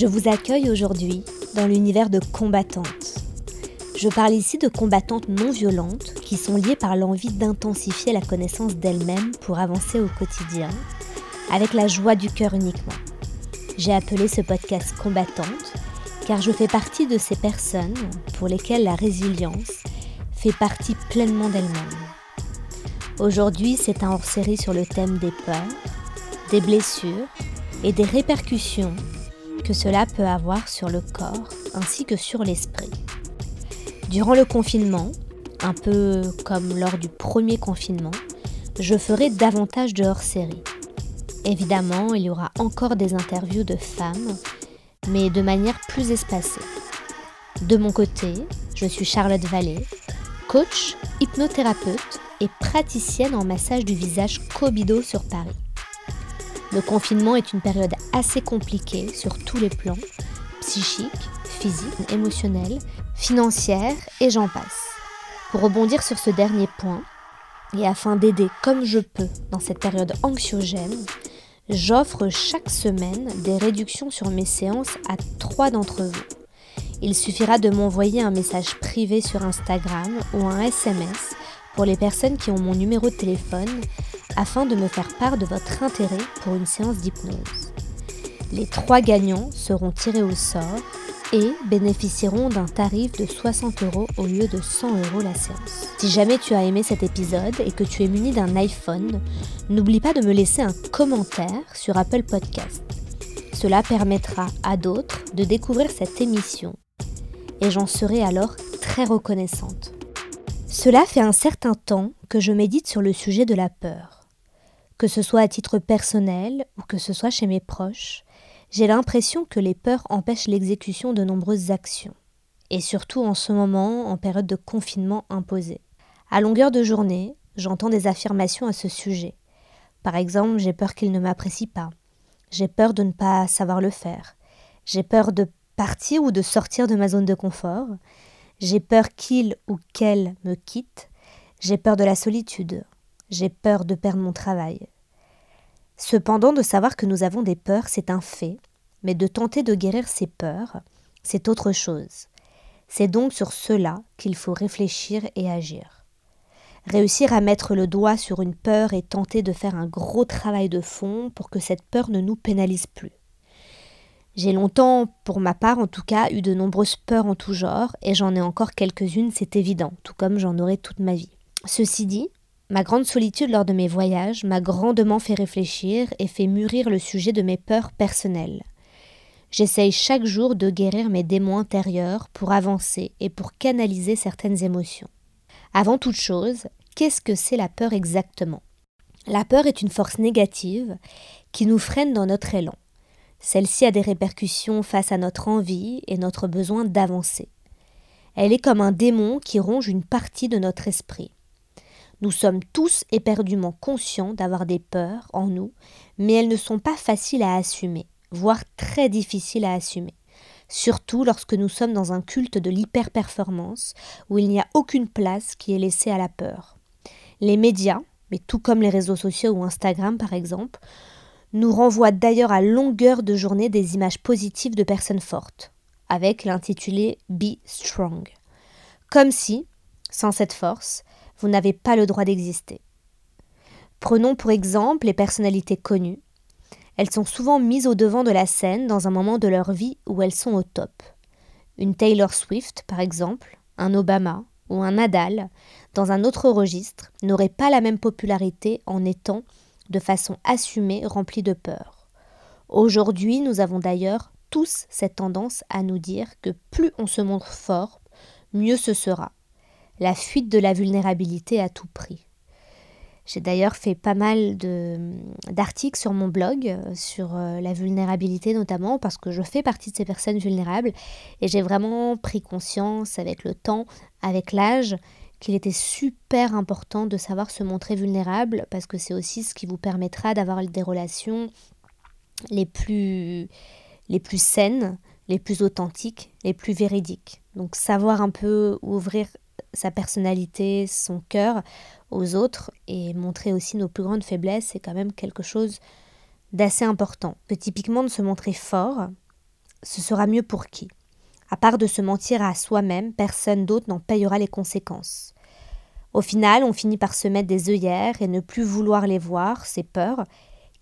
Je vous accueille aujourd'hui dans l'univers de combattantes. Je parle ici de combattantes non violentes qui sont liées par l'envie d'intensifier la connaissance d'elles-mêmes pour avancer au quotidien, avec la joie du cœur uniquement. J'ai appelé ce podcast Combattante car je fais partie de ces personnes pour lesquelles la résilience fait partie pleinement d'elles-mêmes. Aujourd'hui, c'est un hors-série sur le thème des peurs, des blessures et des répercussions cela peut avoir sur le corps ainsi que sur l'esprit. Durant le confinement, un peu comme lors du premier confinement, je ferai davantage de hors-série. Évidemment, il y aura encore des interviews de femmes, mais de manière plus espacée. De mon côté, je suis Charlotte Vallée, coach, hypnothérapeute et praticienne en massage du visage Kobido sur Paris. Le confinement est une période assez compliquée sur tous les plans, psychique, physique, émotionnel, financière et j'en passe. Pour rebondir sur ce dernier point, et afin d'aider comme je peux dans cette période anxiogène, j'offre chaque semaine des réductions sur mes séances à trois d'entre vous. Il suffira de m'envoyer un message privé sur Instagram ou un SMS pour les personnes qui ont mon numéro de téléphone afin de me faire part de votre intérêt pour une séance d'hypnose. Les trois gagnants seront tirés au sort et bénéficieront d'un tarif de 60 euros au lieu de 100 euros la séance. Si jamais tu as aimé cet épisode et que tu es muni d'un iPhone, n'oublie pas de me laisser un commentaire sur Apple Podcast. Cela permettra à d'autres de découvrir cette émission et j'en serai alors très reconnaissante. Cela fait un certain temps que je médite sur le sujet de la peur que ce soit à titre personnel ou que ce soit chez mes proches, j'ai l'impression que les peurs empêchent l'exécution de nombreuses actions, et surtout en ce moment, en période de confinement imposé. À longueur de journée, j'entends des affirmations à ce sujet. Par exemple, j'ai peur qu'il ne m'apprécie pas. J'ai peur de ne pas savoir le faire. J'ai peur de partir ou de sortir de ma zone de confort. J'ai peur qu'il ou qu'elle me quitte. J'ai peur de la solitude. J'ai peur de perdre mon travail. Cependant, de savoir que nous avons des peurs, c'est un fait, mais de tenter de guérir ces peurs, c'est autre chose. C'est donc sur cela qu'il faut réfléchir et agir. Réussir à mettre le doigt sur une peur et tenter de faire un gros travail de fond pour que cette peur ne nous pénalise plus. J'ai longtemps, pour ma part en tout cas, eu de nombreuses peurs en tout genre, et j'en ai encore quelques-unes, c'est évident, tout comme j'en aurai toute ma vie. Ceci dit, Ma grande solitude lors de mes voyages m'a grandement fait réfléchir et fait mûrir le sujet de mes peurs personnelles. J'essaye chaque jour de guérir mes démons intérieurs pour avancer et pour canaliser certaines émotions. Avant toute chose, qu'est-ce que c'est la peur exactement? La peur est une force négative qui nous freine dans notre élan. Celle-ci a des répercussions face à notre envie et notre besoin d'avancer. Elle est comme un démon qui ronge une partie de notre esprit. Nous sommes tous éperdument conscients d'avoir des peurs en nous, mais elles ne sont pas faciles à assumer, voire très difficiles à assumer. Surtout lorsque nous sommes dans un culte de l'hyperperformance, où il n'y a aucune place qui est laissée à la peur. Les médias, mais tout comme les réseaux sociaux ou Instagram par exemple, nous renvoient d'ailleurs à longueur de journée des images positives de personnes fortes, avec l'intitulé Be Strong. Comme si, sans cette force, vous n'avez pas le droit d'exister. Prenons pour exemple les personnalités connues. Elles sont souvent mises au devant de la scène dans un moment de leur vie où elles sont au top. Une Taylor Swift, par exemple, un Obama ou un Nadal, dans un autre registre, n'auraient pas la même popularité en étant, de façon assumée, remplis de peur. Aujourd'hui, nous avons d'ailleurs tous cette tendance à nous dire que plus on se montre fort, mieux ce sera la fuite de la vulnérabilité à tout prix. J'ai d'ailleurs fait pas mal d'articles sur mon blog, euh, sur euh, la vulnérabilité notamment, parce que je fais partie de ces personnes vulnérables, et j'ai vraiment pris conscience avec le temps, avec l'âge, qu'il était super important de savoir se montrer vulnérable, parce que c'est aussi ce qui vous permettra d'avoir des relations les plus, les plus saines, les plus authentiques, les plus véridiques. Donc savoir un peu ouvrir sa personnalité, son cœur aux autres et montrer aussi nos plus grandes faiblesses, c'est quand même quelque chose d'assez important. Que typiquement de se montrer fort, ce sera mieux pour qui? À part de se mentir à soi-même, personne d'autre n'en payera les conséquences. Au final, on finit par se mettre des œillères et ne plus vouloir les voir, ces peurs,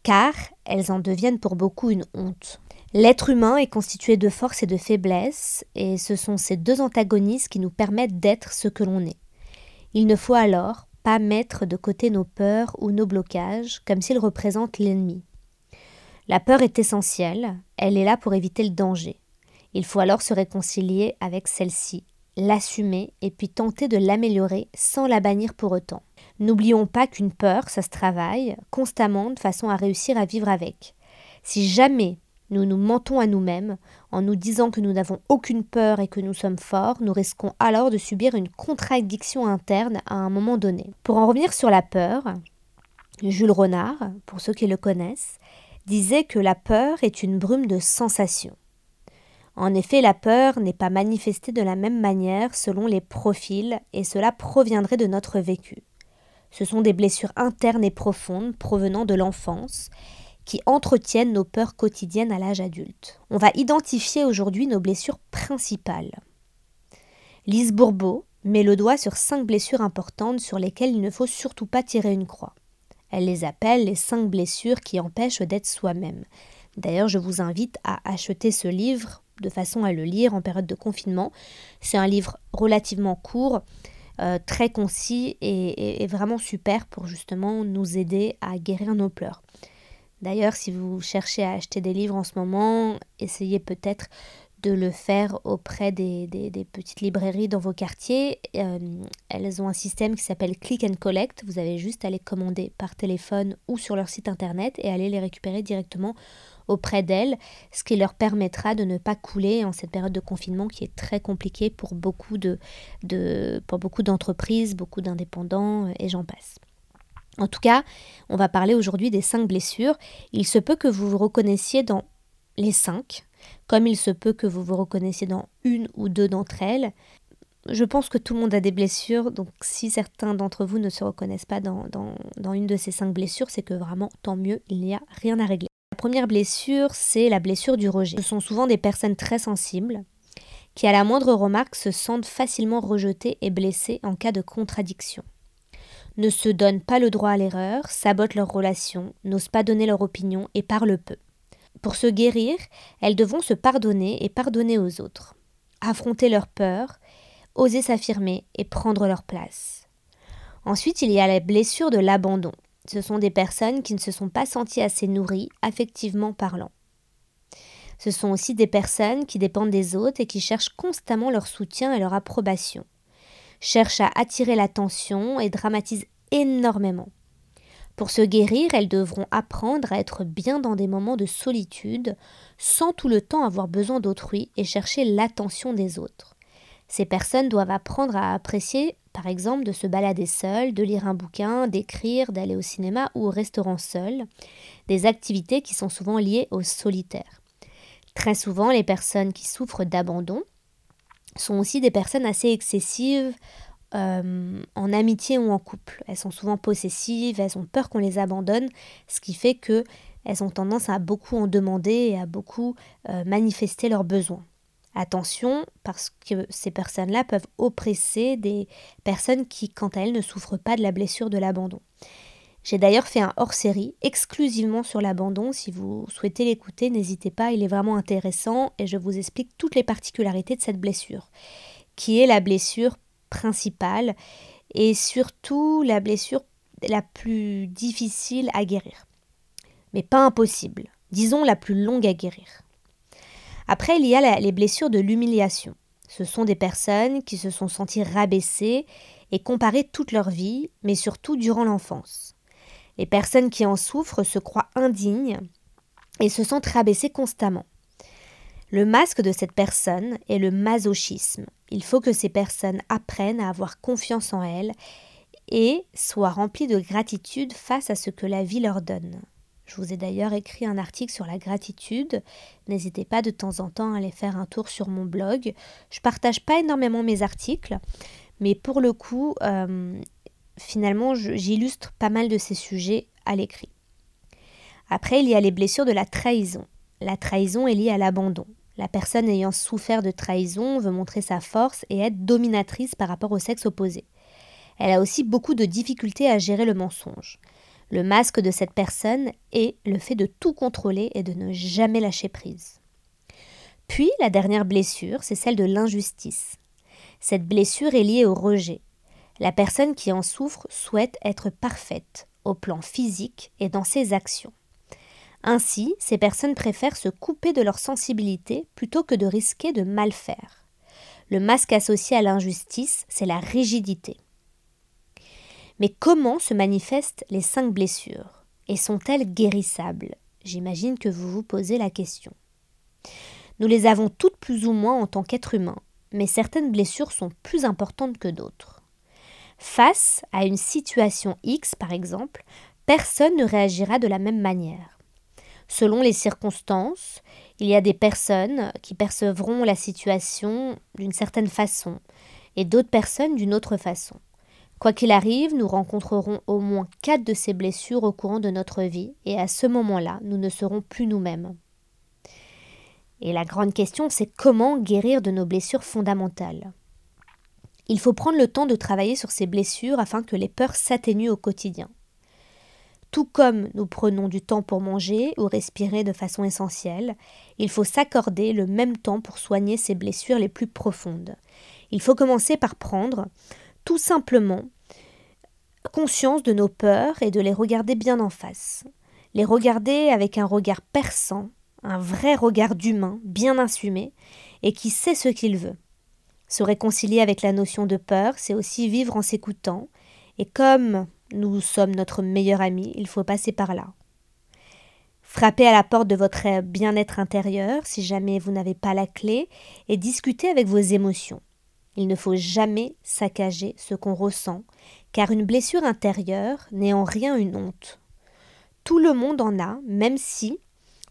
car elles en deviennent pour beaucoup une honte. L'être humain est constitué de force et de faiblesse, et ce sont ces deux antagonistes qui nous permettent d'être ce que l'on est. Il ne faut alors pas mettre de côté nos peurs ou nos blocages comme s'ils représentent l'ennemi. La peur est essentielle, elle est là pour éviter le danger. Il faut alors se réconcilier avec celle-ci, l'assumer et puis tenter de l'améliorer sans la bannir pour autant. N'oublions pas qu'une peur, ça se travaille constamment de façon à réussir à vivre avec. Si jamais nous nous mentons à nous-mêmes en nous disant que nous n'avons aucune peur et que nous sommes forts, nous risquons alors de subir une contradiction interne à un moment donné. Pour en revenir sur la peur, Jules Renard, pour ceux qui le connaissent, disait que la peur est une brume de sensations. En effet, la peur n'est pas manifestée de la même manière selon les profils et cela proviendrait de notre vécu. Ce sont des blessures internes et profondes provenant de l'enfance qui entretiennent nos peurs quotidiennes à l'âge adulte. On va identifier aujourd'hui nos blessures principales. Lise Bourbeau met le doigt sur cinq blessures importantes sur lesquelles il ne faut surtout pas tirer une croix. Elle les appelle les cinq blessures qui empêchent d'être soi-même. D'ailleurs, je vous invite à acheter ce livre de façon à le lire en période de confinement. C'est un livre relativement court, euh, très concis et, et, vraiment super pour justement nous aider à guérir nos pleurs. D'ailleurs, si vous cherchez à acheter des livres en ce moment, essayez peut-être de le faire auprès des, petites librairies dans vos quartiers. Euh, elles ont un système qui s'appelle Click and Collect. Vous avez juste à les commander par téléphone ou sur leur site internet et aller les récupérer directement auprès d'elles, ce qui leur permettra de ne pas couler en cette période de confinement qui est très compliquée pour beaucoup d'entreprises, beaucoup d'indépendants et j'en passe. En tout cas, on va parler aujourd'hui des cinq blessures. Il se peut que vous vous reconnaissiez dans les cinq, comme il se peut que vous vous reconnaissiez dans une ou deux d'entre elles. Je pense que tout le monde a des blessures, donc si certains d'entre vous ne se reconnaissent pas dans, dans une de ces cinq blessures, c'est que vraiment, tant mieux, il n'y a rien à régler. La première blessure, c'est la blessure du rejet. Ce sont souvent des personnes très sensibles qui, à la moindre remarque, se sentent facilement rejetées et blessées en cas de contradiction ne se donnent pas le droit à l'erreur, sabotent leurs relations, n'osent pas donner leur opinion et parlent peu. Pour se guérir, elles devront se pardonner et pardonner aux autres, affronter leurs peurs, oser s'affirmer et prendre leur place. Ensuite, il y a la blessure de l'abandon. Ce sont des personnes qui ne se sont pas senties assez nourries, affectivement parlant. Ce sont aussi des personnes qui dépendent des autres et qui cherchent constamment leur soutien et leur approbation cherchent à attirer l'attention et dramatisent énormément. Pour se guérir, elles devront apprendre à être bien dans des moments de solitude, sans tout le temps avoir besoin d'autrui et chercher l'attention des autres. Ces personnes doivent apprendre à apprécier, par exemple, de se balader seul, de lire un bouquin, d'écrire, d'aller au cinéma ou au restaurant seul, des activités qui sont souvent liées au solitaire. Très souvent, les personnes qui souffrent d'abandon sont aussi des personnes assez excessives euh, en amitié ou en couple. Elles sont souvent possessives, elles ont peur qu'on les abandonne, ce qui fait que elles ont tendance à beaucoup en demander et à beaucoup euh, manifester leurs besoins. Attention, parce que ces personnes-là peuvent oppresser des personnes qui, quant à elles, ne souffrent pas de la blessure de l'abandon. J'ai d'ailleurs fait un hors-série exclusivement sur l'abandon. Si vous souhaitez l'écouter, n'hésitez pas, il est vraiment intéressant et je vous explique toutes les particularités de cette blessure, qui est la blessure principale et surtout la blessure la plus difficile à guérir. Mais pas impossible, disons la plus longue à guérir. Après, il y a les blessures de l'humiliation. Ce sont des personnes qui se sont senties rabaissées et comparées toute leur vie, mais surtout durant l'enfance. Les personnes qui en souffrent se croient indignes et se sentent rabaissées constamment. Le masque de cette personne est le masochisme. Il faut que ces personnes apprennent à avoir confiance en elles et soient remplies de gratitude face à ce que la vie leur donne. Je vous ai d'ailleurs écrit un article sur la gratitude. N'hésitez pas de temps en temps à aller faire un tour sur mon blog. Je partage pas énormément mes articles, mais pour le coup, euh, finalement, j'illustre pas mal de ces sujets à l'écrit. Après, il y a les blessures de la trahison. La trahison est liée à l'abandon. La personne ayant souffert de trahison veut montrer sa force et être dominatrice par rapport au sexe opposé. Elle a aussi beaucoup de difficultés à gérer le mensonge. Le masque de cette personne est le fait de tout contrôler et de ne jamais lâcher prise. Puis la dernière blessure, c'est celle de l'injustice. Cette blessure est liée au rejet. La personne qui en souffre souhaite être parfaite au plan physique et dans ses actions. Ainsi, ces personnes préfèrent se couper de leur sensibilité plutôt que de risquer de mal faire. Le masque associé à l'injustice, c'est la rigidité. Mais comment se manifestent les cinq blessures? Et sont-elles guérissables? J'imagine que vous vous posez la question. Nous les avons toutes plus ou moins en tant qu'êtres humains, mais certaines blessures sont plus importantes que d'autres. Face à une situation X, par exemple, personne ne réagira de la même manière. Selon les circonstances, il y a des personnes qui percevront la situation d'une certaine façon et d'autres personnes d'une autre façon. Quoi qu'il arrive, nous rencontrerons au moins quatre de ces blessures au courant de notre vie, et à ce moment-là, nous ne serons plus nous-mêmes. Et la grande question, c'est comment guérir de nos blessures fondamentales? Il faut prendre le temps de travailler sur ces blessures afin que les peurs s'atténuent au quotidien. Tout comme nous prenons du temps pour manger ou respirer de façon essentielle, il faut s'accorder le même temps pour soigner ces blessures les plus profondes. Il faut commencer par prendre tout simplement conscience de nos peurs et de les regarder bien en face. Les regarder avec un regard perçant, un vrai regard d'humain, bien assumé, et qui sait ce qu'il veut. Se réconcilier avec la notion de peur, c'est aussi vivre en s'écoutant, et comme nous sommes notre meilleur ami, il faut passer par là. Frappez à la porte de votre bien-être intérieur si jamais vous n'avez pas la clé, et discutez avec vos émotions. Il ne faut jamais saccager ce qu'on ressent, car une blessure intérieure n'est en rien une honte. Tout le monde en a, même si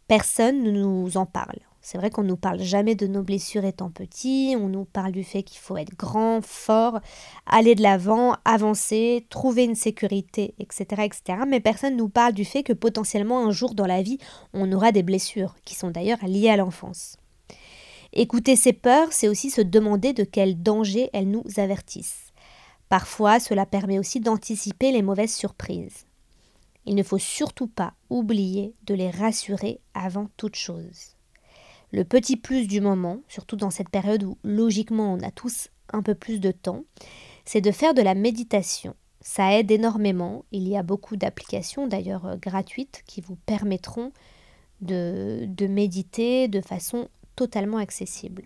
personne ne nous en parle. C'est vrai qu'on ne nous parle jamais de nos blessures étant petits, on nous parle du fait qu'il faut être grand, fort, aller de l'avant, avancer, trouver une sécurité, etc., etc. Mais personne ne nous parle du fait que potentiellement un jour dans la vie, on aura des blessures, qui sont d'ailleurs liées à l'enfance. Écouter ses peurs, c'est aussi se demander de quel danger elles nous avertissent. Parfois, cela permet aussi d'anticiper les mauvaises surprises. Il ne faut surtout pas oublier de les rassurer avant toute chose. Le petit plus du moment, surtout dans cette période où logiquement on a tous un peu plus de temps, c'est de faire de la méditation. Ça aide énormément. Il y a beaucoup d'applications d'ailleurs euh, gratuites qui vous permettront de, de méditer de façon totalement accessible.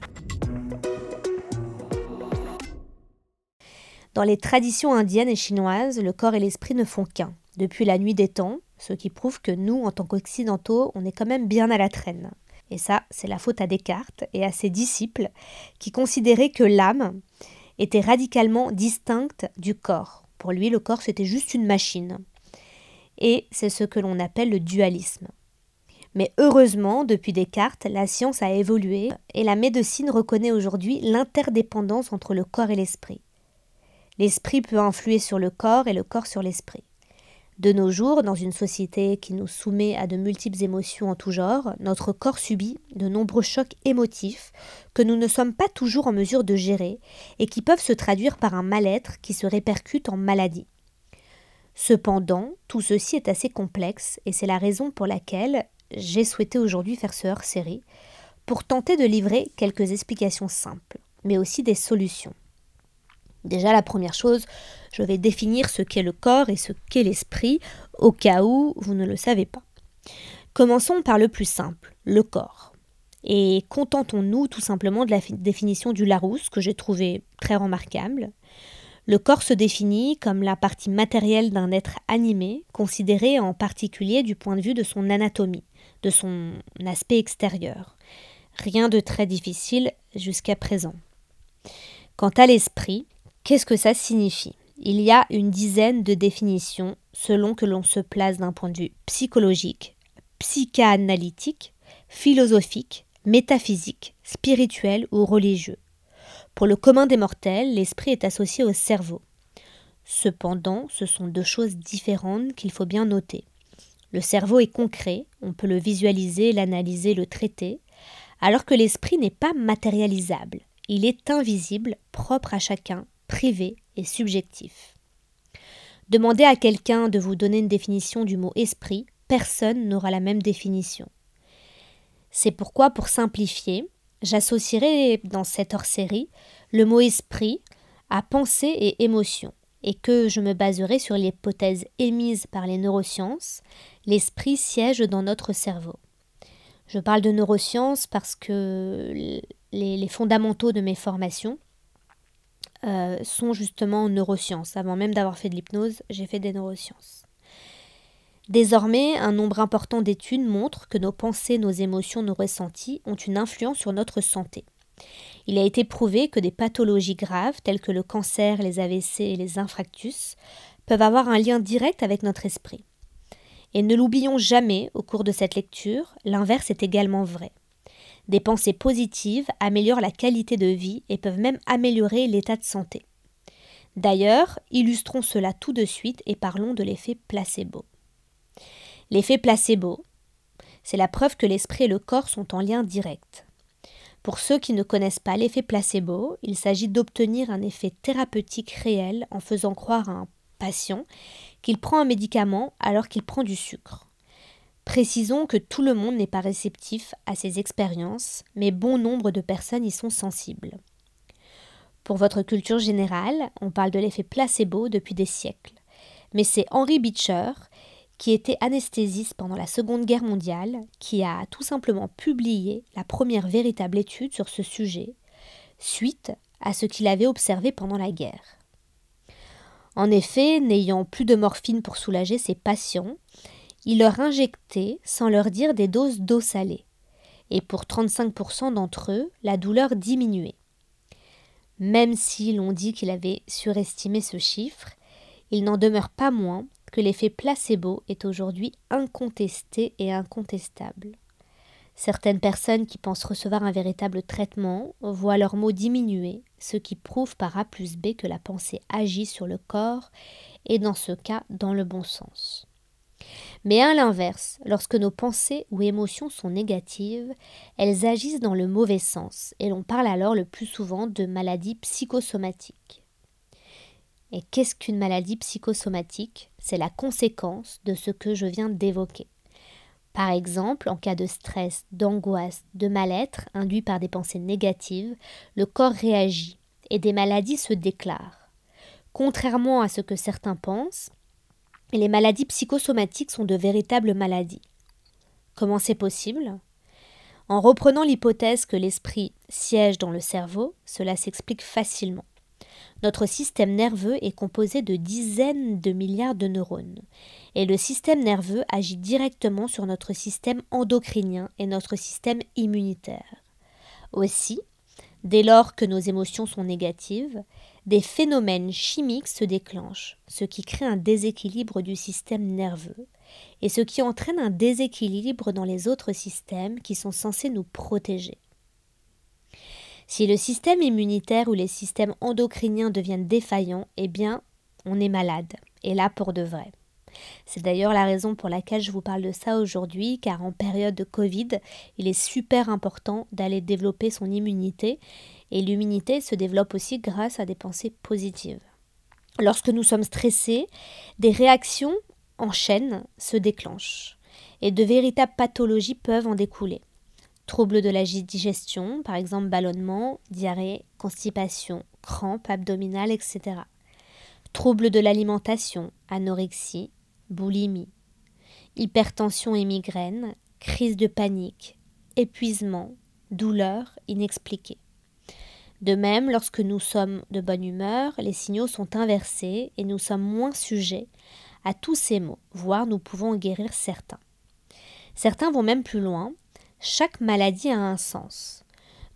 Dans les traditions indiennes et chinoises, le corps et l'esprit ne font qu'un, depuis la nuit des temps, ce qui prouve que nous, en tant qu'occidentaux, on est quand même bien à la traîne. Et ça, c'est la faute à Descartes et à ses disciples, qui considéraient que l'âme était radicalement distincte du corps. Pour lui, le corps, c'était juste une machine. Et c'est ce que l'on appelle le dualisme. Mais heureusement, depuis Descartes, la science a évolué et la médecine reconnaît aujourd'hui l'interdépendance entre le corps et l'esprit. L'esprit peut influer sur le corps et le corps sur l'esprit. De nos jours, dans une société qui nous soumet à de multiples émotions en tout genre, notre corps subit de nombreux chocs émotifs que nous ne sommes pas toujours en mesure de gérer et qui peuvent se traduire par un mal-être qui se répercute en maladie. Cependant, tout ceci est assez complexe et c'est la raison pour laquelle j'ai souhaité aujourd'hui faire ce hors-série pour tenter de livrer quelques explications simples, mais aussi des solutions. Déjà, la première chose, je vais définir ce qu'est le corps et ce qu'est l'esprit, au cas où vous ne le savez pas. Commençons par le plus simple, le corps. Et contentons-nous tout simplement de la définition du Larousse, que j'ai trouvé très remarquable. Le corps se définit comme la partie matérielle d'un être animé, considéré en particulier du point de vue de son anatomie, de son aspect extérieur. Rien de très difficile jusqu'à présent. Quant à l'esprit, qu'est-ce que ça signifie? Il y a une dizaine de définitions selon que l'on se place d'un point de vue psychologique, psychanalytique, philosophique, métaphysique, spirituel ou religieux. Pour le commun des mortels, l'esprit est associé au cerveau. Cependant, ce sont deux choses différentes qu'il faut bien noter. Le cerveau est concret, on peut le visualiser, l'analyser, le traiter, alors que l'esprit n'est pas matérialisable, il est invisible, propre à chacun, privé et subjectif. Demandez à quelqu'un de vous donner une définition du mot esprit, personne n'aura la même définition. C'est pourquoi, pour simplifier, j'associerai dans cette hors-série le mot esprit à pensée et émotion, et que je me baserai sur l'hypothèse émise par les neurosciences, l'esprit siège dans notre cerveau. Je parle de neurosciences parce que les, fondamentaux de mes formations euh, sont justement en neurosciences. Avant même d'avoir fait de l'hypnose, j'ai fait des neurosciences. Désormais, un nombre important d'études montrent que nos pensées, nos émotions, nos ressentis ont une influence sur notre santé. Il a été prouvé que des pathologies graves telles que le cancer, les AVC et les infractus peuvent avoir un lien direct avec notre esprit. Et ne l'oublions jamais au cours de cette lecture, l'inverse est également vrai. Des pensées positives améliorent la qualité de vie et peuvent même améliorer l'état de santé. D'ailleurs, illustrons cela tout de suite et parlons de l'effet placebo. L'effet placebo, c'est la preuve que l'esprit et le corps sont en lien direct. Pour ceux qui ne connaissent pas l'effet placebo, il s'agit d'obtenir un effet thérapeutique réel en faisant croire à un patient qu'il prend un médicament alors qu'il prend du sucre. Précisons que tout le monde n'est pas réceptif à ces expériences, mais bon nombre de personnes y sont sensibles. Pour votre culture générale, on parle de l'effet placebo depuis des siècles. Mais c'est Henry Beecher, qui était anesthésiste pendant la Seconde Guerre mondiale, qui a tout simplement publié la première véritable étude sur ce sujet, suite à ce qu'il avait observé pendant la guerre. En effet, n'ayant plus de morphine pour soulager ses patients, il leur injectait, sans leur dire, des doses d'eau salée. Et pour 35% d'entre eux, la douleur diminuait. Même si l'on dit qu'il avait surestimé ce chiffre, il n'en demeure pas moins que l'effet placebo est aujourd'hui incontesté et incontestable. Certaines personnes qui pensent recevoir un véritable traitement voient leurs mots diminuer, ce qui prouve par A plus B que la pensée agit sur le corps et dans ce cas dans le bon sens. Mais à l'inverse, lorsque nos pensées ou émotions sont négatives, elles agissent dans le mauvais sens et l'on parle alors le plus souvent de maladies psychosomatiques. Et qu'est-ce qu'une maladie psychosomatique? C'est la conséquence de ce que je viens d'évoquer. Par exemple, en cas de stress, d'angoisse, de mal-être induit par des pensées négatives, le corps réagit et des maladies se déclarent. Contrairement à ce que certains pensent, les maladies psychosomatiques sont de véritables maladies. Comment c'est possible? En reprenant l'hypothèse que l'esprit siège dans le cerveau, cela s'explique facilement. Notre système nerveux est composé de dizaines de milliards de neurones, et le système nerveux agit directement sur notre système endocrinien et notre système immunitaire. Aussi, dès lors que nos émotions sont négatives, des phénomènes chimiques se déclenchent, ce qui crée un déséquilibre du système nerveux, et ce qui entraîne un déséquilibre dans les autres systèmes qui sont censés nous protéger. Si le système immunitaire ou les systèmes endocriniens deviennent défaillants, eh bien, on est malade, et là pour de vrai. C'est d'ailleurs la raison pour laquelle je vous parle de ça aujourd'hui, car en période de Covid, il est super important d'aller développer son immunité, et l'immunité se développe aussi grâce à des pensées positives. Lorsque nous sommes stressés, des réactions en chaîne se déclenchent, et de véritables pathologies peuvent en découler. Troubles de la digestion, par exemple ballonnement, diarrhée, constipation, crampes abdominales, etc. Troubles de l'alimentation, anorexie, boulimie, hypertension et migraine, crise de panique, épuisement, douleur inexpliquée. De même, lorsque nous sommes de bonne humeur, les signaux sont inversés et nous sommes moins sujets à tous ces maux, voire nous pouvons en guérir certains. Certains vont même plus loin chaque maladie a un sens.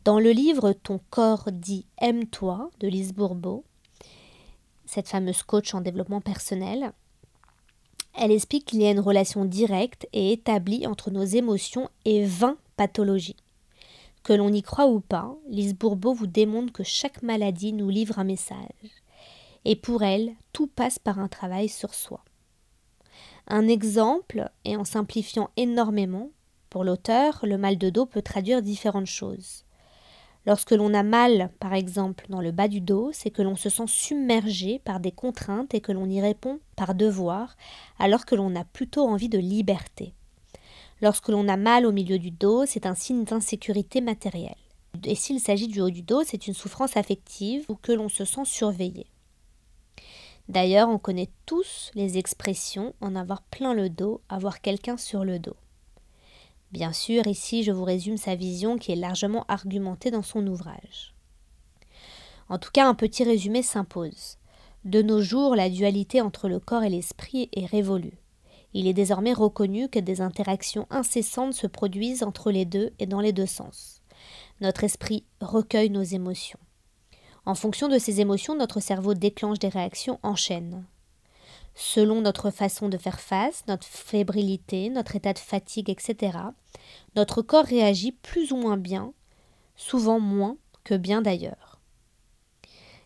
Dans le livre Ton corps dit Aime-toi de Lise Bourbeau, cette fameuse coach en développement personnel, elle explique qu'il y a une relation directe et établie entre nos émotions et 20 pathologies. Que l'on y croit ou pas, Lise Bourbeau vous démontre que chaque maladie nous livre un message. Et pour elle, tout passe par un travail sur soi. Un exemple, et en simplifiant énormément, Pour l'auteur, le mal de dos peut traduire différentes choses. Lorsque l'on a mal, par exemple, dans le bas du dos, c'est que l'on se sent submergé par des contraintes et que l'on y répond par devoir, alors que l'on a plutôt envie de liberté. Lorsque l'on a mal au milieu du dos, c'est un signe d'insécurité matérielle. Et s'il s'agit du haut du dos, c'est une souffrance affective ou que l'on se sent surveillé. D'ailleurs, on connaît tous les expressions en avoir plein le dos, avoir quelqu'un sur le dos. Bien sûr, ici je vous résume sa vision qui est largement argumentée dans son ouvrage. En tout cas, un petit résumé s'impose. De nos jours, la dualité entre le corps et l'esprit est révolue. Il est désormais reconnu que des interactions incessantes se produisent entre les deux et dans les deux sens. Notre esprit recueille nos émotions. En fonction de ces émotions, notre cerveau déclenche des réactions en chaîne. Selon notre façon de faire face, notre fébrilité, notre état de fatigue, etc., notre corps réagit plus ou moins bien, souvent moins que bien d'ailleurs.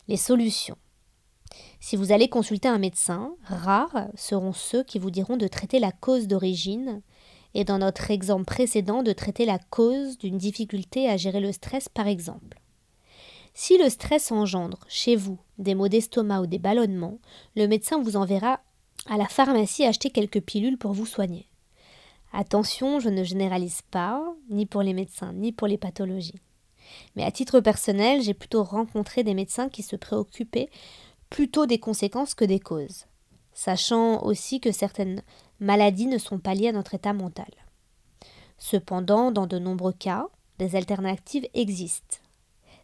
Les solutions. Si vous allez consulter un médecin, rares seront ceux qui vous diront de traiter la cause d'origine, et dans notre exemple précédent, de traiter la cause d'une difficulté à gérer le stress par exemple. Si le stress engendre chez vous des maux d'estomac ou des ballonnements, le médecin vous enverra à la pharmacie acheter quelques pilules pour vous soigner. Attention, je ne généralise pas, ni pour les médecins, ni pour les pathologies. Mais à titre personnel, j'ai plutôt rencontré des médecins qui se préoccupaient plutôt des conséquences que des causes, sachant aussi que certaines maladies ne sont pas liées à notre état mental. Cependant, dans de nombreux cas, des alternatives existent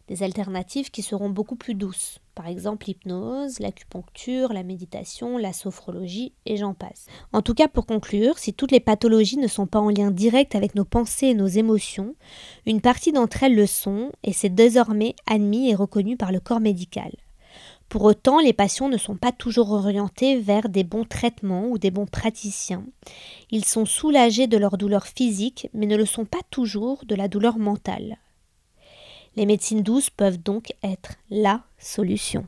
des alternatives qui seront beaucoup plus douces. Par exemple l'hypnose, l'acupuncture, la méditation, la sophrologie et j'en passe. En tout cas, pour conclure, si toutes les pathologies ne sont pas en lien direct avec nos pensées et nos émotions, une partie d'entre elles le sont et c'est désormais admis et reconnu par le corps médical. Pour autant, les patients ne sont pas toujours orientés vers des bons traitements ou des bons praticiens. Ils sont soulagés de leur douleur physique, mais ne le sont pas toujours de la douleur mentale. Les médecines douces peuvent donc être la solution.